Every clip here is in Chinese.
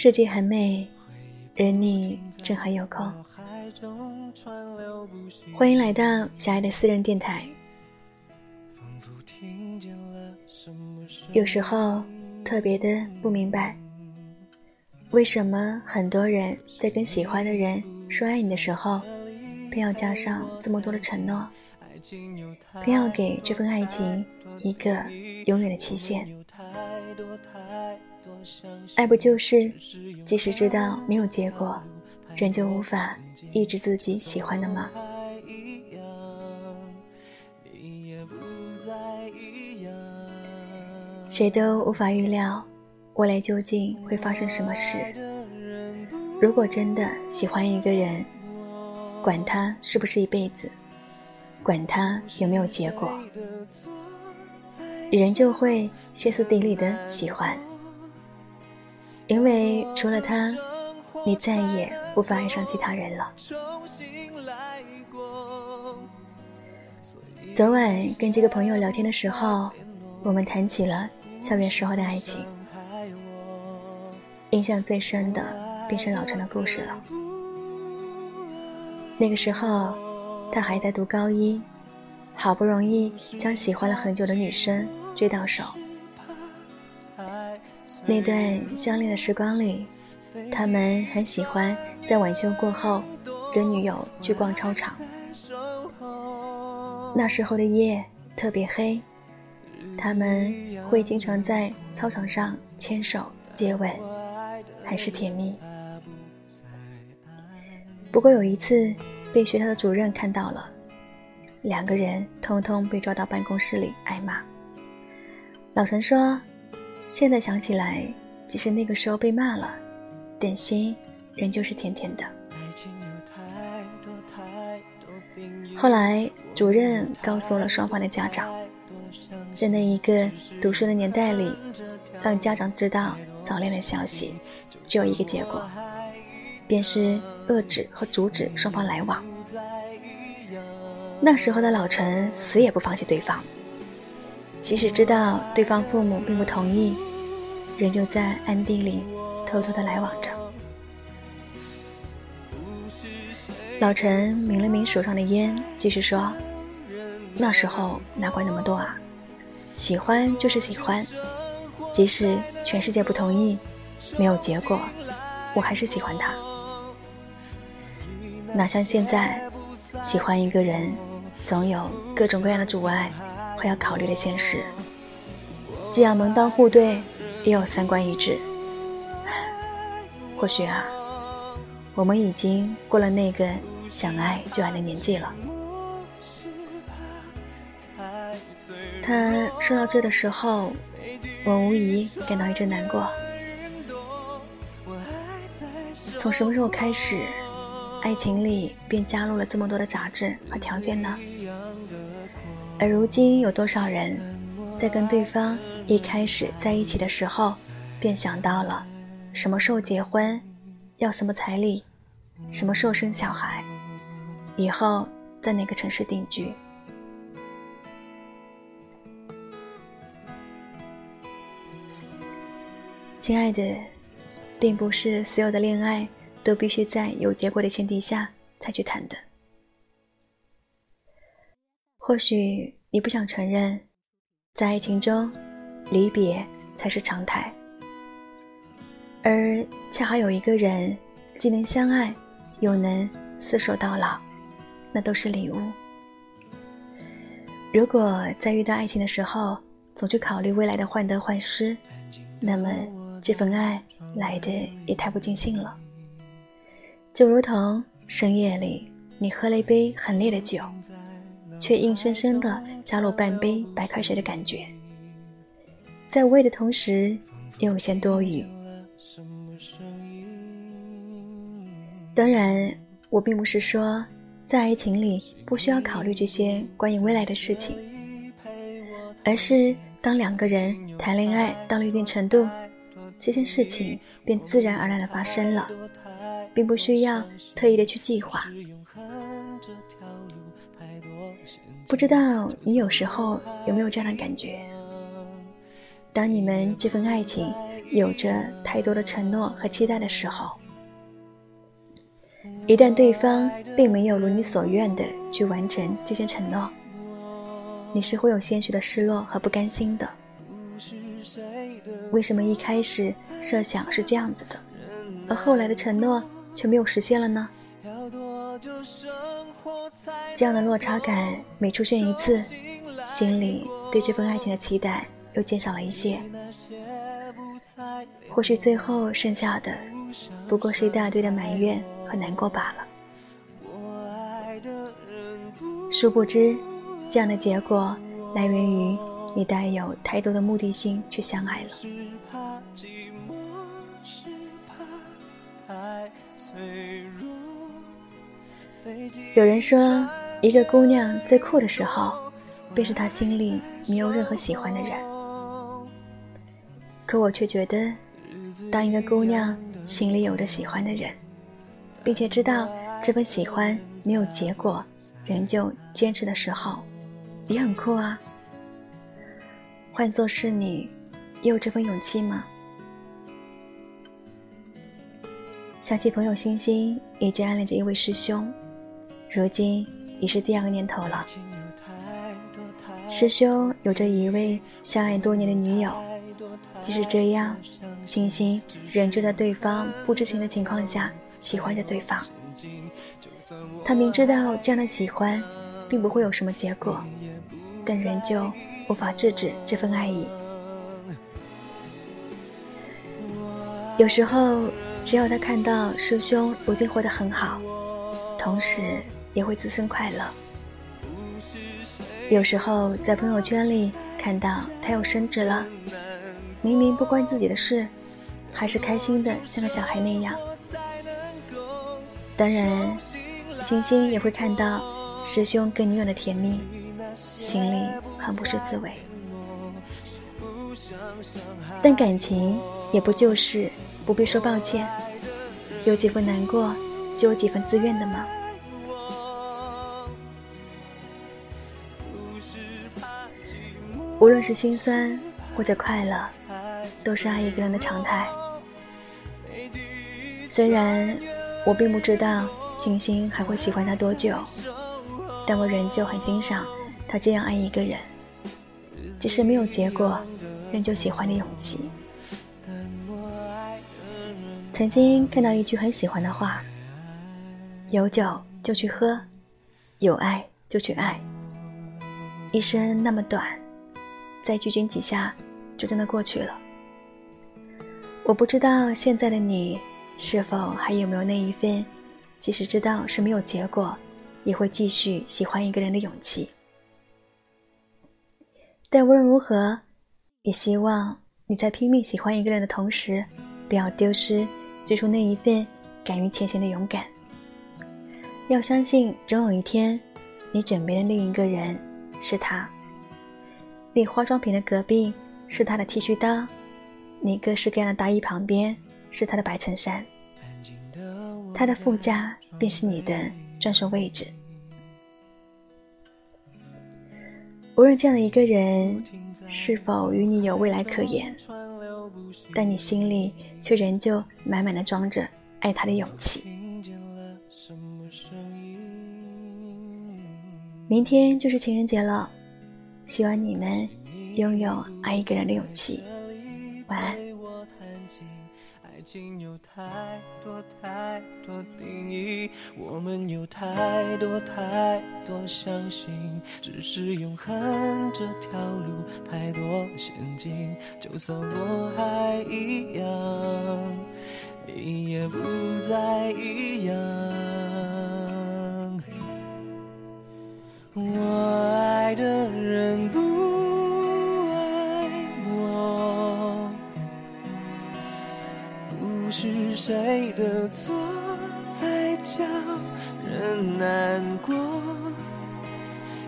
世界很美，而你正好有空。欢迎来到小爱的私人电台。有时候特别的不明白，为什么很多人在跟喜欢的人说爱你的时候，偏要加上这么多的承诺，偏要给这份爱情一个永远的期限。爱不就是，即使知道没有结果，仍旧无法抑制自己喜欢的吗？谁都无法预料未来究竟会发生什么事。如果真的喜欢一个人，管他是不是一辈子，管他有没有结果，人就会歇斯底里的喜欢。因为除了他，你再也无法爱上其他人了。昨晚跟几个朋友聊天的时候，我们谈起了校园时候的爱情。印象最深的便是老陈的故事了。那个时候，他还在读高一，好不容易将喜欢了很久的女生追到手。那段相恋的时光里，他们很喜欢在晚休过后跟女友去逛操场。那时候的夜特别黑，他们会经常在操场上牵手接吻，很是甜蜜。不过有一次被学校的主任看到了，两个人通通被抓到办公室里挨骂。老陈说。现在想起来，即使那个时候被骂了，但心仍旧是甜甜的。后来主任告诉了双方的家长，在那一个读书的年代里，让家长知道早恋的消息，只有一个结果，便是遏制和阻止双方来往。那时候的老陈死也不放弃对方。即使知道对方父母并不同意，仍旧在暗地里偷偷的来往着。老陈抿了抿手上的烟，继续说：“那时候哪管那么多啊，喜欢就是喜欢，即使全世界不同意，没有结果，我还是喜欢他。哪像现在，喜欢一个人，总有各种各样的阻碍。”会要考虑的现实，既要门当户对，也有三观一致。或许啊，我们已经过了那个想爱就爱的年纪了。他说到这的时候，我无疑感到一阵难过。从什么时候开始，爱情里便加入了这么多的杂质和条件呢？而如今，有多少人在跟对方一开始在一起的时候，便想到了什么时候结婚，要什么彩礼，什么时候生小孩，以后在哪个城市定居？亲爱的，并不是所有的恋爱都必须在有结果的前提下才去谈的。或许你不想承认，在爱情中，离别才是常态，而恰好有一个人既能相爱，又能厮守到老，那都是礼物。如果在遇到爱情的时候，总去考虑未来的患得患失，那么这份爱来的也太不尽兴了。就如同深夜里，你喝了一杯很烈的酒。却硬生生的加入半杯白开水的感觉，在无味的同时又有些多余。当然，我并不是说在爱情里不需要考虑这些关于未来的事情，而是当两个人谈恋爱到了一定程度，这件事情便自然而然的发生了，并不需要特意的去计划。不知道你有时候有没有这样的感觉？当你们这份爱情有着太多的承诺和期待的时候，一旦对方并没有如你所愿的去完成这些承诺，你是会有些许的失落和不甘心的。为什么一开始设想是这样子的，而后来的承诺却没有实现了呢？这样的落差感每出现一次，心里对这份爱情的期待又减少了一些。或许最后剩下的，不过是一大堆的埋怨和难过罢了。殊不知，这样的结果来源于你带有太多的目的性去相爱了。有人说，一个姑娘最酷的时候，便是她心里没有任何喜欢的人。可我却觉得，当一个姑娘心里有着喜欢的人，并且知道这份喜欢没有结果，仍旧坚持的时候，也很酷啊。换作是你，也有这份勇气吗？想起朋友星星一直暗恋着一位师兄。如今已是第二个年头了。师兄有着一位相爱多年的女友，即使这样，星星仍旧在对方不知情的情况下喜欢着对方。他明知道这样的喜欢并不会有什么结果，但仍旧无法制止这份爱意。有时候，只要他看到师兄如今活得很好，同时。也会滋生快乐。有时候在朋友圈里看到他要升职了，明明不关自己的事，还是开心的像个小孩那样。当然，星星也会看到师兄跟女友的甜蜜，心里很不是滋味。但感情也不就是不必说抱歉，有几分难过就有几分自愿的吗？无论是心酸或者快乐，都是爱一个人的常态。虽然我并不知道星星还会喜欢他多久，但我仍旧很欣赏他这样爱一个人，即使没有结果，仍旧喜欢的勇气。曾经看到一句很喜欢的话：“有酒就去喝，有爱就去爱，一生那么短。”再拘谨几下，就真的过去了。我不知道现在的你是否还有没有那一份，即使知道是没有结果，也会继续喜欢一个人的勇气。但无论如何，也希望你在拼命喜欢一个人的同时，不要丢失最初那一份敢于前行的勇敢。要相信，总有一天，你枕边的另一个人是他。你化妆品的隔壁是他的剃须刀，你各式各样的大衣旁边是他的白衬衫，他的副驾便是你的专属位置。无论这样的一个人是否与你有未来可言，但你心里却仍旧满满的装着爱他的勇气。明天就是情人节了。希望你们拥有爱一个人的勇气。晚安。爱情有太多太多定义，我们有太多太多相信，只是永恒这条路太多陷阱，就算我还一样，你也不再一样。谁的错才叫人难过。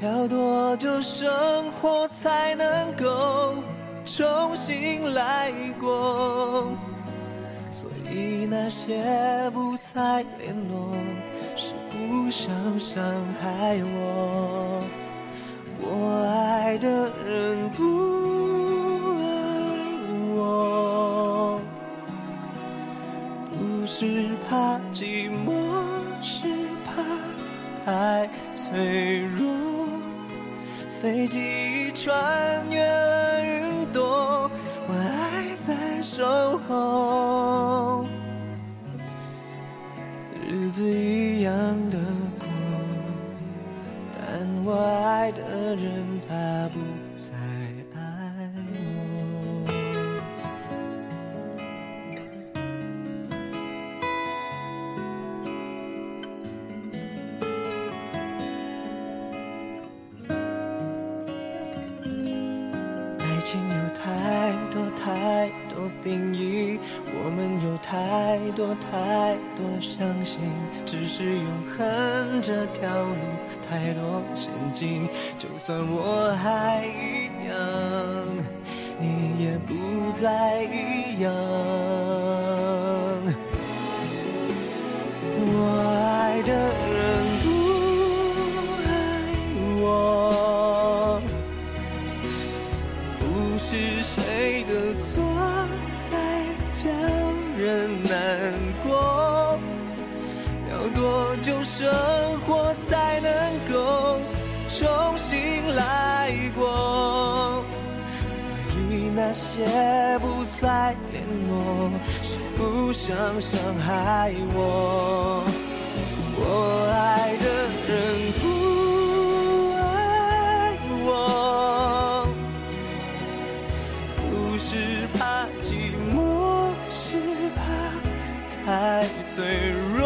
要多久生活才能够重新来过？所以那些不再联络。是不想伤害我。我爱的人不是怕寂寞，是怕太脆弱。飞机穿越了云朵，我还在守候，日子一样的过。但我爱的人，他不太多伤心，只是永恒这条路太多陷阱。就算我还一样，你也不再一样。以那些不再联络，是不想伤害我。我爱的人不爱我。不是怕寂寞，是怕太脆弱。